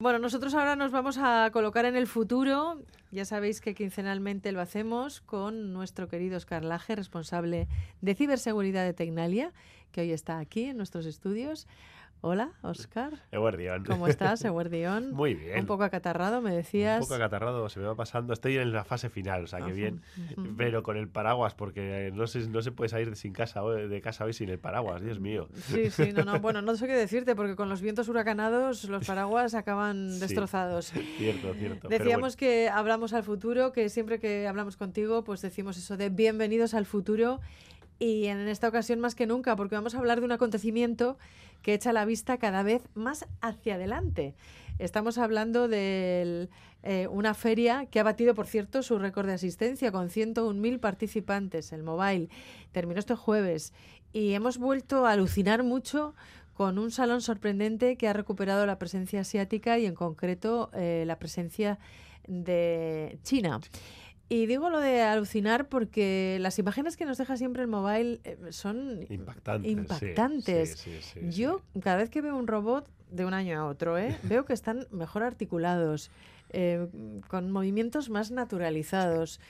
Bueno, nosotros ahora nos vamos a colocar en el futuro. Ya sabéis que quincenalmente lo hacemos con nuestro querido Oscar Laje, responsable de ciberseguridad de Tecnalia, que hoy está aquí en nuestros estudios. Hola, Oscar. Eguardión. ¿Cómo estás, Eguardión? Muy bien. Un poco acatarrado, me decías. Un poco acatarrado, se me va pasando. Estoy en la fase final, o sea, que bien. Pero con el paraguas, porque no se, no se puede salir sin casa, de casa hoy sin el paraguas, Dios mío. Sí, sí, no, no. Bueno, no sé qué decirte, porque con los vientos huracanados los paraguas acaban destrozados. cierto, cierto. Decíamos que hablamos al futuro, que siempre que hablamos contigo, pues decimos eso de bienvenidos al futuro. Y en esta ocasión más que nunca, porque vamos a hablar de un acontecimiento que echa la vista cada vez más hacia adelante. Estamos hablando de eh, una feria que ha batido, por cierto, su récord de asistencia con 101.000 participantes. El Mobile terminó este jueves y hemos vuelto a alucinar mucho con un salón sorprendente que ha recuperado la presencia asiática y en concreto eh, la presencia de China. Y digo lo de alucinar porque las imágenes que nos deja siempre el mobile eh, son impactantes. impactantes. Yo cada vez que veo un robot de un año a otro, ¿eh? veo que están mejor articulados, eh, con movimientos más naturalizados.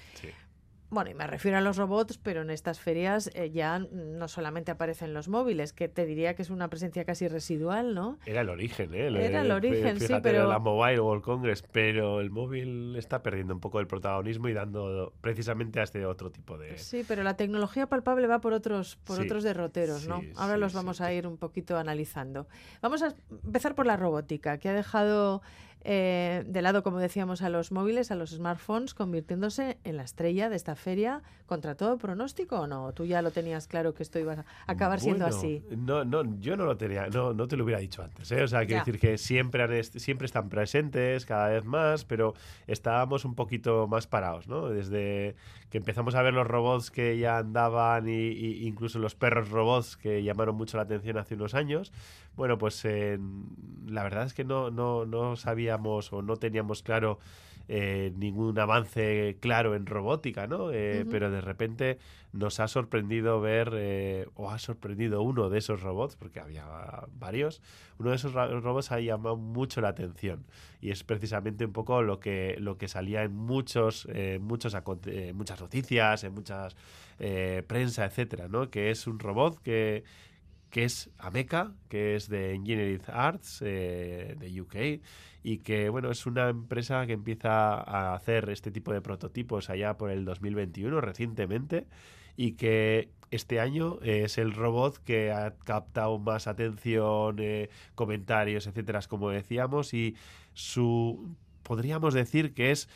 Bueno, y me refiero a los robots, pero en estas ferias eh, ya no solamente aparecen los móviles, que te diría que es una presencia casi residual, ¿no? Era el origen, ¿eh? Era el origen, sí, pero... la Mobile World Congress, pero el móvil está perdiendo un poco el protagonismo y dando precisamente a este otro tipo de... Sí, pero la tecnología palpable va por otros, por otros derroteros, ¿no? Ahora los vamos a ir un poquito analizando. Vamos a empezar por la robótica, que ha dejado eh, de lado, como decíamos, a los móviles, a los smartphones, convirtiéndose en la estrella de esta feria contra todo pronóstico o no? ¿Tú ya lo tenías claro que esto iba a acabar siendo así? No, no, yo no lo tenía, no, no te lo hubiera dicho antes. ¿eh? O sea, quiero decir que siempre, siempre están presentes cada vez más, pero estábamos un poquito más parados, ¿no? Desde que empezamos a ver los robots que ya andaban y, incluso los perros robots que llamaron mucho la atención hace unos años, bueno, pues la verdad es que no, no, no sabíamos o no teníamos claro eh, ningún avance claro en robótica, ¿no? Eh, pero de repente nos ha sorprendido ver, eh, o ha sorprendido uno de esos robots, porque había varios, uno de esos robots ha llamado mucho la atención. Y es precisamente un poco lo que, lo que salía en muchos, muchos muchas noticias, en muchas prensa, etcétera, ¿no? Que es un robot que que es Ameca, que es de Engineering Arts de UK y que bueno es una empresa que empieza a hacer este tipo de prototipos allá por el 2021 recientemente y que este año es el robot que ha captado más atención, eh, comentarios, etcétera, como decíamos, y su podríamos decir que es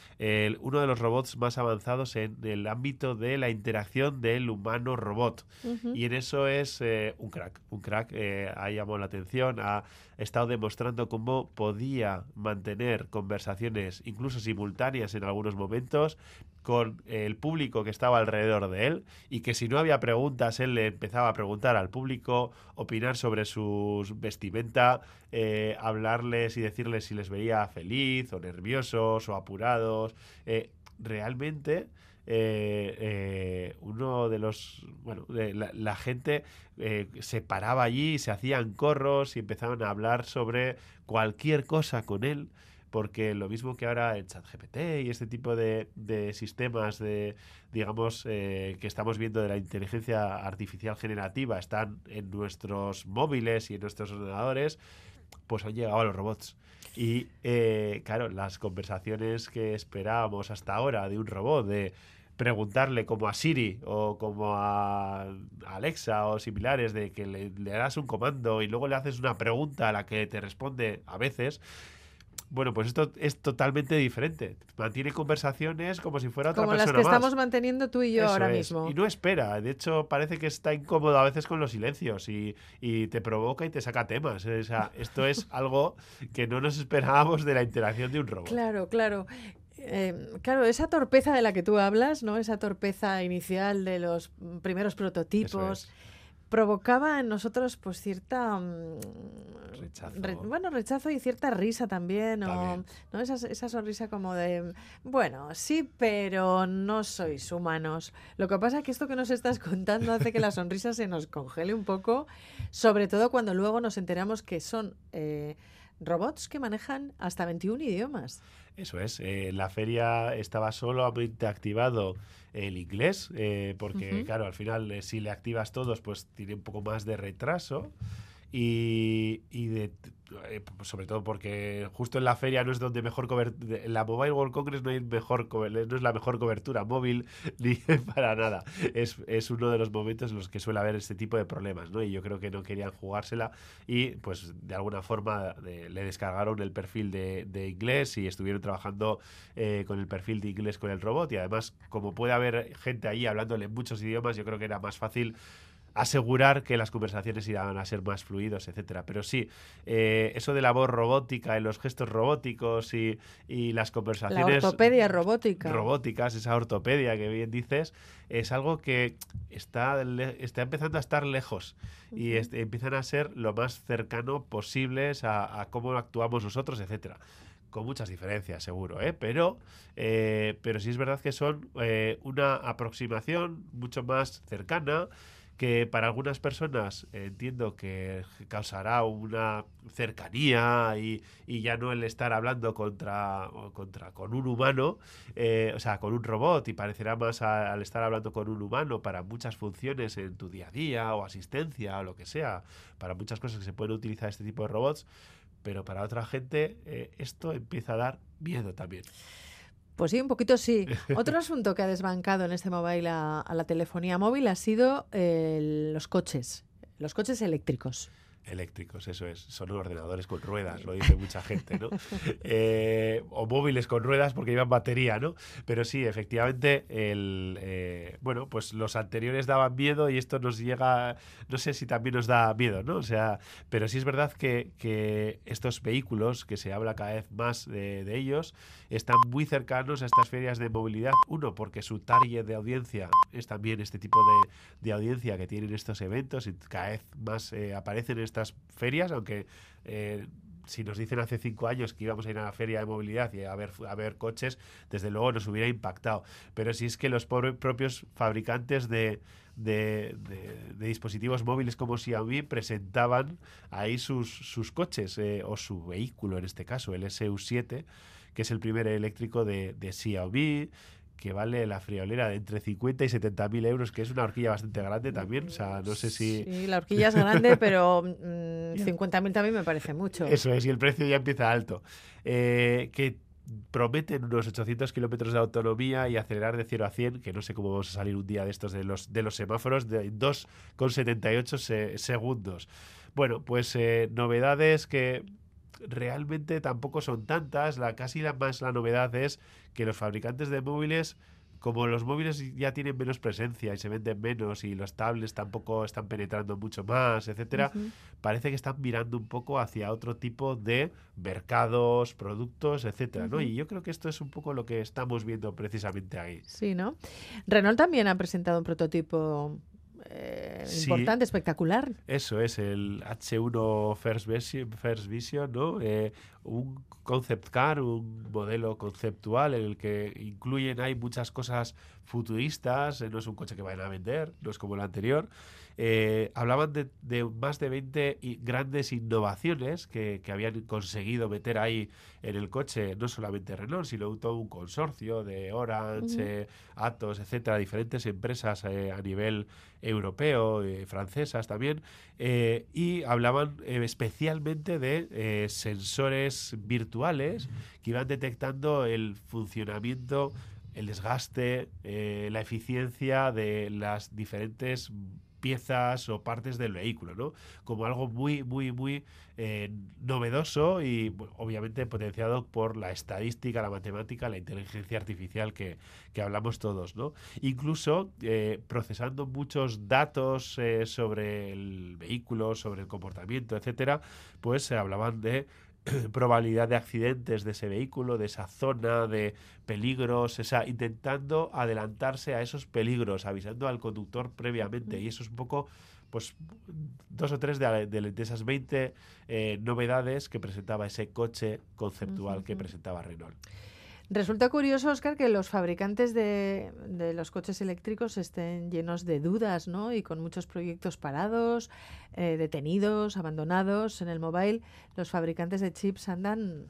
uno de los robots más avanzados en el ámbito de la interacción del humano-robot. Y en eso es eh, un crack. Un crack eh, ha llamado la atención, ha estado demostrando cómo podía mantener conversaciones incluso simultáneas en algunos momentos con el público que estaba alrededor de él y que si no había preguntas él le empezaba a preguntar al público, opinar sobre su vestimenta, eh, hablarles y decirles si les veía feliz o nerviosos o apurados. Eh, realmente eh, uno de los bueno la, gente se paraba allí se hacían corros y empezaban a hablar sobre cualquier cosa con él porque lo mismo que ahora el chat GPT y este tipo de, sistemas de, digamos, eh, que estamos viendo de la inteligencia artificial generativa están en nuestros móviles y en nuestros ordenadores, pues han llegado a los robots. Y eh, claro, las conversaciones que esperábamos hasta ahora de un robot, de preguntarle como a Siri o como a Alexa o similares, de que le, le das un comando y luego le haces una pregunta a la que te responde a veces, bueno, pues esto es totalmente diferente. Mantiene conversaciones como si fuera otra persona Como las que estamos manteniendo tú y yo ahora mismo. Y no espera. De hecho, parece que está incómodo a veces con los silencios y, te provoca y te saca temas. O sea, esto es algo que no nos esperábamos de la interacción de un robot. Claro, claro. Eh, claro, esa torpeza de la que tú hablas, ¿no? Esa torpeza inicial de los primeros prototipos provocaba en nosotros pues cierta mm, rechazo. bueno rechazo y cierta risa también, o no esa, esa, sonrisa como de bueno sí pero no sois humanos lo que pasa es que esto que nos estás contando hace que la sonrisa se nos congele un poco sobre todo cuando luego nos enteramos que son eh, robots que manejan hasta 21 idiomas. Eso es, eh, la feria estaba solamente activado el inglés, eh, porque claro, al final eh, si le activas todos, pues tiene un poco más de retraso. Y, y de, eh, sobre todo porque justo en la feria no es donde mejor cobertura, en la Mobile World Congress no, hay mejor no es la mejor cobertura móvil ni para nada. Es, es, uno de los momentos en los que suele haber este tipo de problemas, ¿no? Y yo creo que no querían jugársela y pues de alguna forma le descargaron el perfil de, inglés y estuvieron trabajando eh, con el perfil de inglés con el robot y además como puede haber gente ahí hablándole muchos idiomas, yo creo que era más fácil asegurar que las conversaciones irán a ser más fluidos, etcétera. Pero sí, eh, eso de la voz robótica y los gestos robóticos y, las conversaciones... La ortopedia robótica. Robóticas, esa ortopedia que bien dices, es algo que está, está empezando a estar lejos y empiezan a ser lo más cercano posibles a, cómo actuamos nosotros, etcétera con muchas diferencias, seguro, ¿eh? pero, eh, pero sí es verdad que son eh, una aproximación mucho más cercana que para algunas personas entiendo que causará una cercanía y, ya no el estar hablando contra, contra con un humano, eh, o sea, con un robot y parecerá más al estar hablando con un humano para muchas funciones en tu día a día o asistencia o lo que sea, para muchas cosas que se pueden utilizar este tipo de robots, pero para otra gente eh, esto empieza a dar miedo también. Pues sí, un poquito sí. Otro asunto que ha desbancado en este mobile a, la telefonía móvil ha sido los coches, los coches eléctricos eléctricos, eso es. Son ordenadores con ruedas, lo dice mucha gente, ¿no? Eh, o móviles con ruedas porque llevan batería, ¿no? Pero sí, efectivamente, el, eh, bueno, pues los anteriores daban miedo y esto nos llega, no sé si también nos da miedo, ¿no? O sea, pero sí es verdad que, estos vehículos, que se habla cada vez más de, ellos, están muy cercanos a estas ferias de movilidad. Uno, porque su target de audiencia es también este tipo de, audiencia que tienen estos eventos y cada vez más eh, aparecen en estas ferias, aunque eh, si nos dicen hace cinco años que íbamos a ir a la feria de movilidad y a ver, a ver coches, desde luego nos hubiera impactado. Pero si es que los propios fabricantes de, de, dispositivos móviles como Xiaomi presentaban ahí sus, sus coches eh, o su vehículo, en este caso, el SU7, que es el primer eléctrico de, de Xiaomi que vale la friolera de entre 50 y 70 mil euros, que es una horquilla bastante grande también. O sea, no sé si. Sí, la horquilla es grande, pero 50 mm, mil también me parece mucho. Eso es, y el precio ya empieza alto. Eh, que prometen unos 800 kilómetros de autonomía y acelerar de 0 a 100, que no sé cómo vamos a salir un día de estos de los, de los semáforos, de 2,78 segundos. Bueno, pues eh, novedades que realmente tampoco son tantas. La, casi la más la novedad es que los fabricantes de móviles como los móviles ya tienen menos presencia y se venden menos y los tablets tampoco están penetrando mucho más, etcétera, parece que están mirando un poco hacia otro tipo de mercados, productos, etcétera, ¿no? Y yo creo que esto es un poco lo que estamos viendo precisamente ahí. Sí, ¿no? Renault también ha presentado un prototipo eh, importante, espectacular. Eso es, el H1 First Vision, First Vision ¿no? Eh, un concept car, un modelo conceptual en el que incluyen, hay muchas cosas futuristas, eh, no es un coche que vayan a vender, no es como el anterior. Eh, hablaban de, más de 20 grandes innovaciones que, habían conseguido meter ahí en el coche, no solamente Renault, sino todo un consorcio de Orange, Atos, etcétera, diferentes empresas a nivel europeo, francesas también, y hablaban especialmente de sensores virtuales que iban detectando el funcionamiento, el desgaste, eh, la eficiencia de las diferentes piezas o partes del vehículo, ¿no? Como algo muy, muy, muy eh, novedoso y obviamente potenciado por la estadística, la matemática, la inteligencia artificial que, hablamos todos, ¿no? Incluso eh, procesando muchos datos sobre el vehículo, sobre el comportamiento, etcétera, pues se hablaban de probabilidad de accidentes de ese vehículo, de esa zona, de peligros, o sea, intentando adelantarse a esos peligros, avisando al conductor previamente. Y eso es un poco, pues, dos o tres de, esas 20 eh, novedades que presentaba ese coche conceptual que presentaba Renault. Resulta curioso, Oscar, que los fabricantes de, los coches eléctricos estén llenos de dudas, ¿no? Y con muchos proyectos parados, eh, detenidos, abandonados en el mobile. Los fabricantes de chips andan,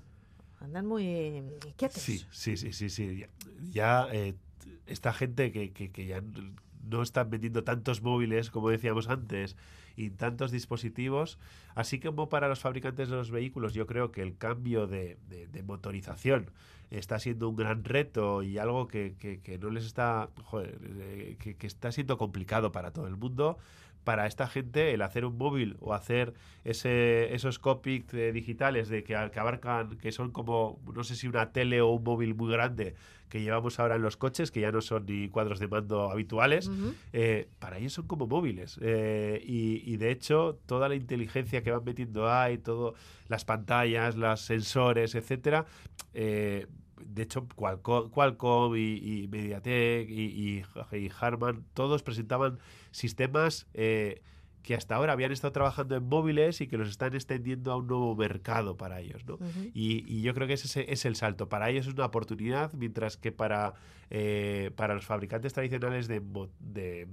andan muy quietos. Sí, sí, sí, sí, sí. Ya eh, esta gente que, que, que ya no están vendiendo tantos móviles, como decíamos antes, y tantos dispositivos, así como para los fabricantes de los vehículos, yo creo que el cambio de, motorización está siendo un gran reto y algo que, no les está, eh, que, está siendo complicado para todo el mundo para esta gente el hacer un móvil o hacer ese, esos copics eh, digitales de que, que, abarcan, que son como, no sé si una tele o un móvil muy grande que llevamos ahora en los coches, que ya no son ni cuadros de mando habituales, eh, para ellos son como móviles. Eh, y, de hecho, toda la inteligencia que van metiendo ahí, todo, las pantallas, los sensores, etcétera, de hecho, Qualcomm, y, Mediatek y, y, Harman, todos presentaban sistemas eh, que hasta ahora habían estado trabajando en móviles y que los están extendiendo a un nuevo mercado para ellos. ¿no? y, yo creo que ese es el salto. Para ellos es una oportunidad, mientras que para, eh, para los fabricantes tradicionales de, de,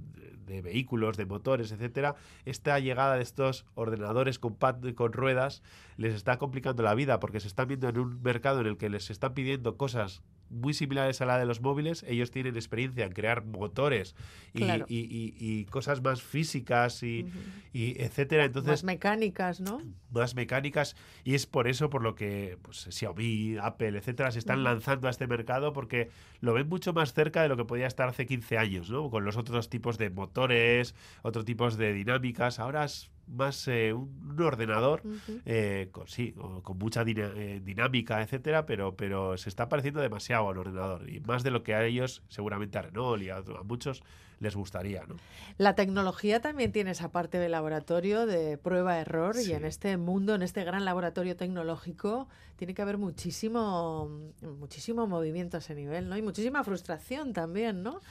de, vehículos, de motores, etcétera, esta llegada de estos ordenadores con, con ruedas les está complicando la vida porque se están viendo en un mercado en el que les están pidiendo cosas muy similares a la de los móviles. Ellos tienen experiencia en crear motores y, y, cosas más físicas y, etcétera. Entonces, más mecánicas, ¿no? Más mecánicas. Y es por eso por lo que pues, Xiaomi, Apple, etcétera, se están lanzando a este mercado porque lo ven mucho más cerca de lo que podía estar hace 15 años, ¿no? Con los otros tipos de motores, otros tipos de dinámicas. Ahora es más eh, un, ordenador eh, con, sí, con mucha eh, dinámica, etcétera, pero, pero se está pareciendo demasiado al ordenador y más de lo que a ellos, seguramente a Renault y a, muchos les gustaría. ¿no? La tecnología también tiene esa parte de laboratorio de prueba-error y en este mundo, en este gran laboratorio tecnológico, tiene que haber muchísimo, muchísimo movimiento a ese nivel, ¿no? Y muchísima frustración también, ¿no?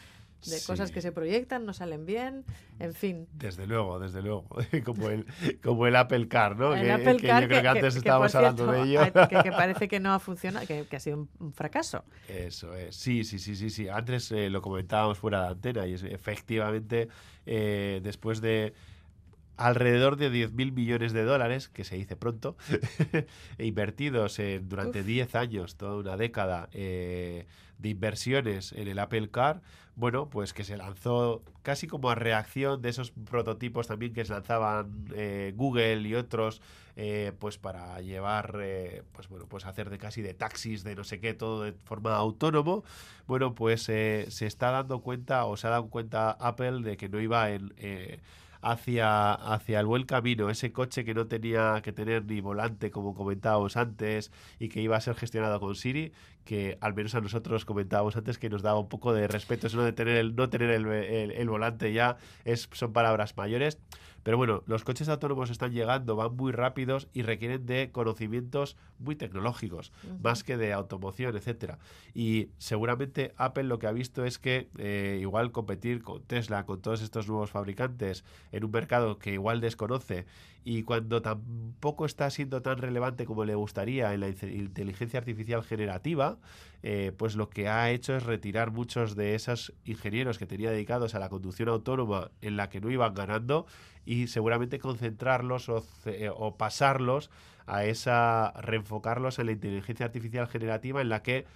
De cosas que se proyectan, no salen bien, en fin. Desde luego, desde luego. como, el, como el Apple Car, ¿no? El que, Apple Car, yo creo que, antes estábamos hablando de ello. Que, parece que no ha funcionado, que, ha sido un, fracaso. Eso es. Sí, sí, sí, sí. sí. Antes eh, lo comentábamos fuera de antena y es, efectivamente eh, después de alrededor de 10.000 millones de dólares, que se dice pronto, invertidos en, durante 10 años, toda una década, eh, de inversiones en el Apple Car, bueno, pues que se lanzó casi como a reacción de esos prototipos también que se lanzaban eh, Google y otros, eh, pues para llevar, pues bueno, pues hacer de casi de taxis, de no sé qué, todo de forma autónomo. Bueno, pues se está dando cuenta o se ha dado cuenta Apple de que no iba en hacia, hacia el buen camino, ese coche que no tenía que tener ni volante, como comentábamos antes, y que iba a ser gestionado con Siri, que al menos a nosotros comentábamos antes que nos daba un poco de respeto, eso de tener el, no tener el, el volante ya es, son palabras mayores. Pero bueno, los coches autónomos están llegando, van muy rápidos y requieren de conocimientos muy tecnológicos, más que de automoción, etcétera. Y seguramente Apple lo que ha visto es que eh, igual competir con Tesla, con todos estos nuevos fabricantes en un mercado que igual desconoce y cuando tampoco está siendo tan relevante como le gustaría en la inteligencia artificial generativa, eh, pues lo que ha hecho es retirar muchos de esos ingenieros que tenía dedicados a la conducción autónoma en la que no iban ganando y seguramente concentrarlos o, o pasarlos a esa, reenfocarlos en la inteligencia artificial generativa en la que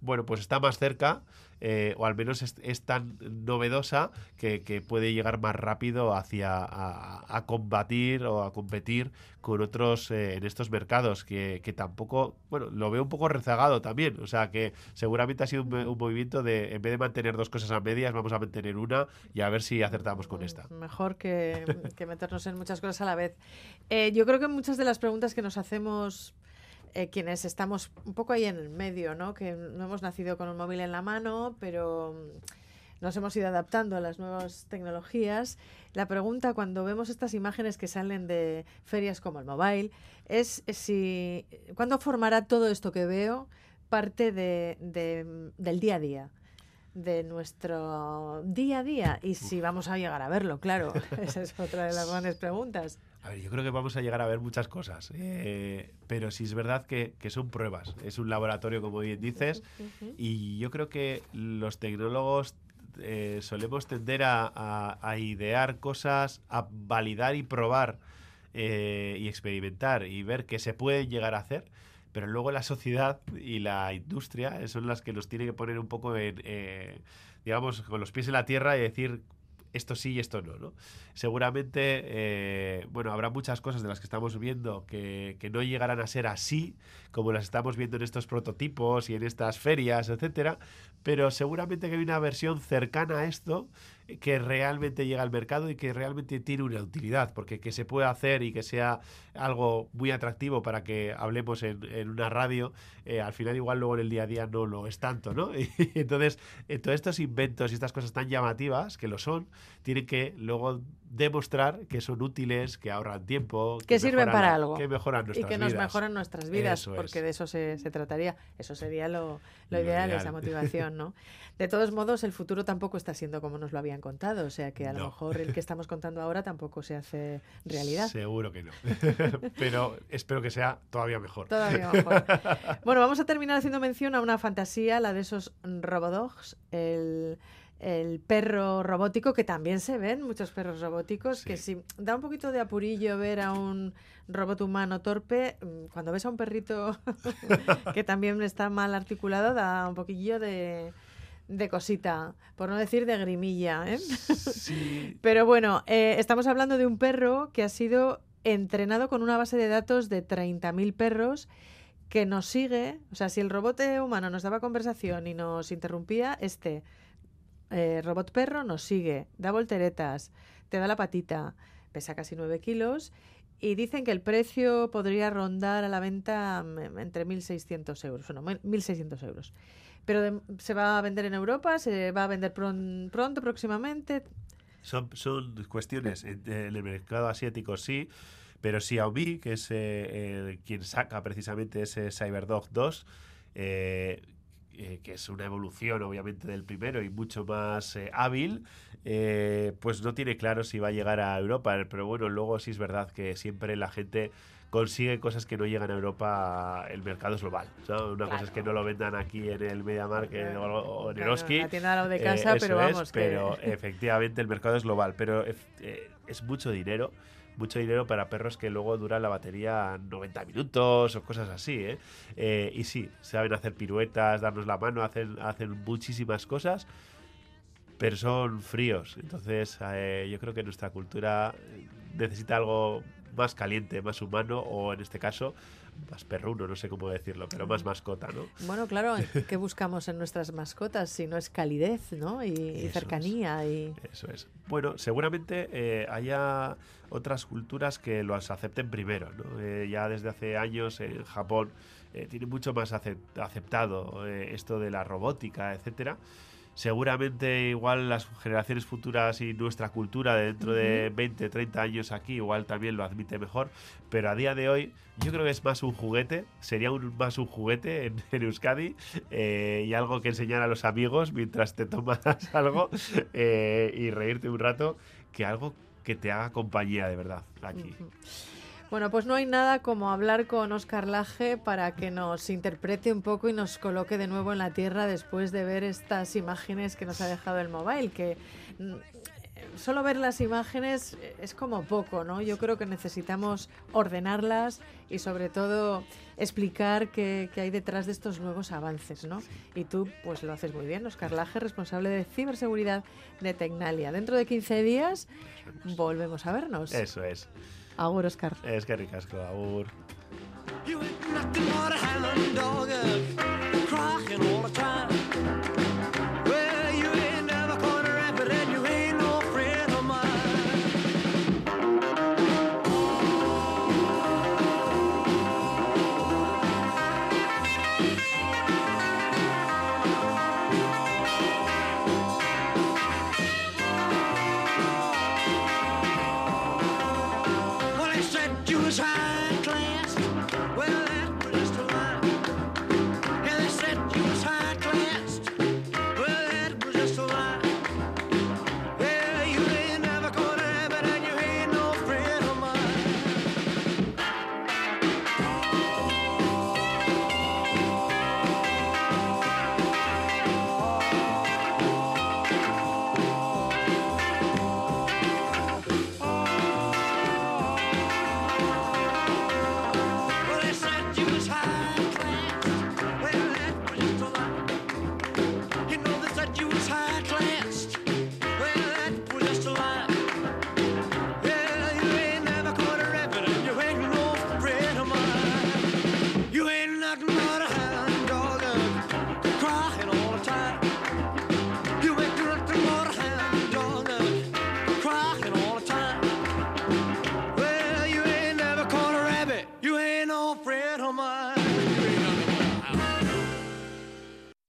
bueno, pues está más cerca, eh, o al menos es, tan novedosa que, puede llegar más rápido hacia a, combatir o a competir con otros eh, en estos mercados, que, tampoco, bueno, lo veo un poco rezagado también, o sea que seguramente ha sido un, movimiento de, en vez de mantener dos cosas a medias, vamos a mantener una y a ver si acertamos con esta. Mejor que, meternos en muchas cosas a la vez. Eh, yo creo que muchas de las preguntas que nos hacemos eh, quienes estamos un poco ahí en el medio, ¿no? Que no hemos nacido con un móvil en la mano, pero mm, nos hemos ido adaptando a las nuevas tecnologías. La pregunta cuando vemos estas imágenes que salen de ferias como el mobile es si cuándo formará todo esto que veo parte de, del día a día. de nuestro día a día y si vamos a llegar a verlo, claro. Esa es otra de las grandes preguntas. A ver, yo creo que vamos a llegar a ver muchas cosas, eh, pero sí es verdad que, son pruebas. Es un laboratorio, como bien dices, y yo creo que los tecnólogos eh, solemos tender a, idear cosas, a validar y probar eh, y experimentar y ver qué se puede llegar a hacer pero luego la sociedad y la industria son las que nos tienen que poner un poco en, digamos, con los pies en la tierra y decir esto sí y esto no, ¿no? Seguramente, eh, bueno, habrá muchas cosas de las que estamos viendo que, que, no llegarán a ser así, como las estamos viendo en estos prototipos y en estas ferias, etcétera, pero seguramente que hay una versión cercana a esto que realmente llega al mercado y que realmente tiene una utilidad, porque que se pueda hacer y que sea algo muy atractivo para que hablemos en, una radio, eh, al final igual luego en el día a día no lo es tanto, ¿no? Y entonces, eh, todos estos inventos y estas cosas tan llamativas, que lo son, tienen que luego demostrar que son útiles, que ahorran tiempo, que, sirven para algo, que mejoran nuestras y que nos mejoran nuestras vidas, porque de eso se, trataría. Eso sería lo, ideal, esa motivación, ¿no? De todos modos, el futuro tampoco está siendo como nos lo habían contado, o sea que a lo mejor el que estamos contando ahora tampoco se hace realidad. Seguro que no, pero espero que sea todavía mejor. Todavía mejor. Bueno, vamos a terminar haciendo mención a una fantasía, la de esos robodogs, el el perro robótico, que también se ven muchos perros robóticos, que si da un poquito de apurillo ver a un robot humano torpe, mm, cuando ves a un perrito que también está mal articulado, da un poquillo de, de cosita, por no decir de grimilla. ¿eh? Pero bueno, eh, estamos hablando de un perro que ha sido entrenado con una base de datos de 30.000 perros que nos sigue, o sea, si el robot humano nos daba conversación y nos interrumpía, este eh, robot perro nos sigue, da volteretas, te da la patita, pesa casi 9 kilos y dicen que el precio podría rondar a la venta mm, entre 1.600 euros, no, 1.600 euros. Pero se va a vender en Europa, se va a vender pronto, próximamente. Son, son cuestiones, en, el mercado asiático sí, pero Xiaomi, que es eh, quien saca precisamente ese CyberDog 2, eh, eh, que es una evolución obviamente del primero y mucho más eh, hábil, eh, pues no tiene claro si va a llegar a Europa. Pero bueno, luego sí es verdad que siempre la gente consigue cosas que no llegan a Europa, el mercado es global. Una cosa es que no lo vendan aquí en el MediaMarkt o, en el Oski. La tienda de casa, pero vamos. Pero efectivamente el mercado es global, pero es mucho dinero mucho dinero para perros que luego duran la batería 90 minutos o cosas así. ¿eh? ¿eh? y sí, saben hacer piruetas, darnos la mano, hacen, hacen muchísimas cosas, pero son fríos. Entonces eh, yo creo que nuestra cultura necesita algo más caliente, más humano o en este caso más perruno, no sé cómo decirlo, pero más mascota, ¿no? Bueno, claro, ¿qué buscamos en nuestras mascotas si no es calidez, ¿no? Y, cercanía. Y... Eso es. Bueno, seguramente eh, haya otras culturas que los acepten primero, ¿no? Eh, ya desde hace años en Japón eh, tiene mucho más aceptado esto de la robótica, etcétera seguramente igual las generaciones futuras y nuestra cultura dentro de 20, 30 años aquí igual también lo admite mejor, pero a día de hoy yo creo que es más un juguete, sería un, más un juguete en, Euskadi eh, y algo que enseñar a los amigos mientras te tomas algo eh, y reírte un rato que algo que te haga compañía de verdad aquí. Bueno, pues no hay nada como hablar con Oscar Laje para que nos interprete un poco y nos coloque de nuevo en la tierra después de ver estas imágenes que nos ha dejado el mobile, que mm, solo ver las imágenes es como poco, ¿no? Yo creo que necesitamos ordenarlas y sobre todo explicar qué, hay detrás de estos nuevos avances, ¿no? Y tú pues lo haces muy bien, Oscar Laje, responsable de ciberseguridad de Tecnalia. Dentro de 15 días volvemos a vernos. Eso es. Agur, Oskar. Eskerrik asko, agur. You ain't nothing but a hound dog, uh, crying all the time.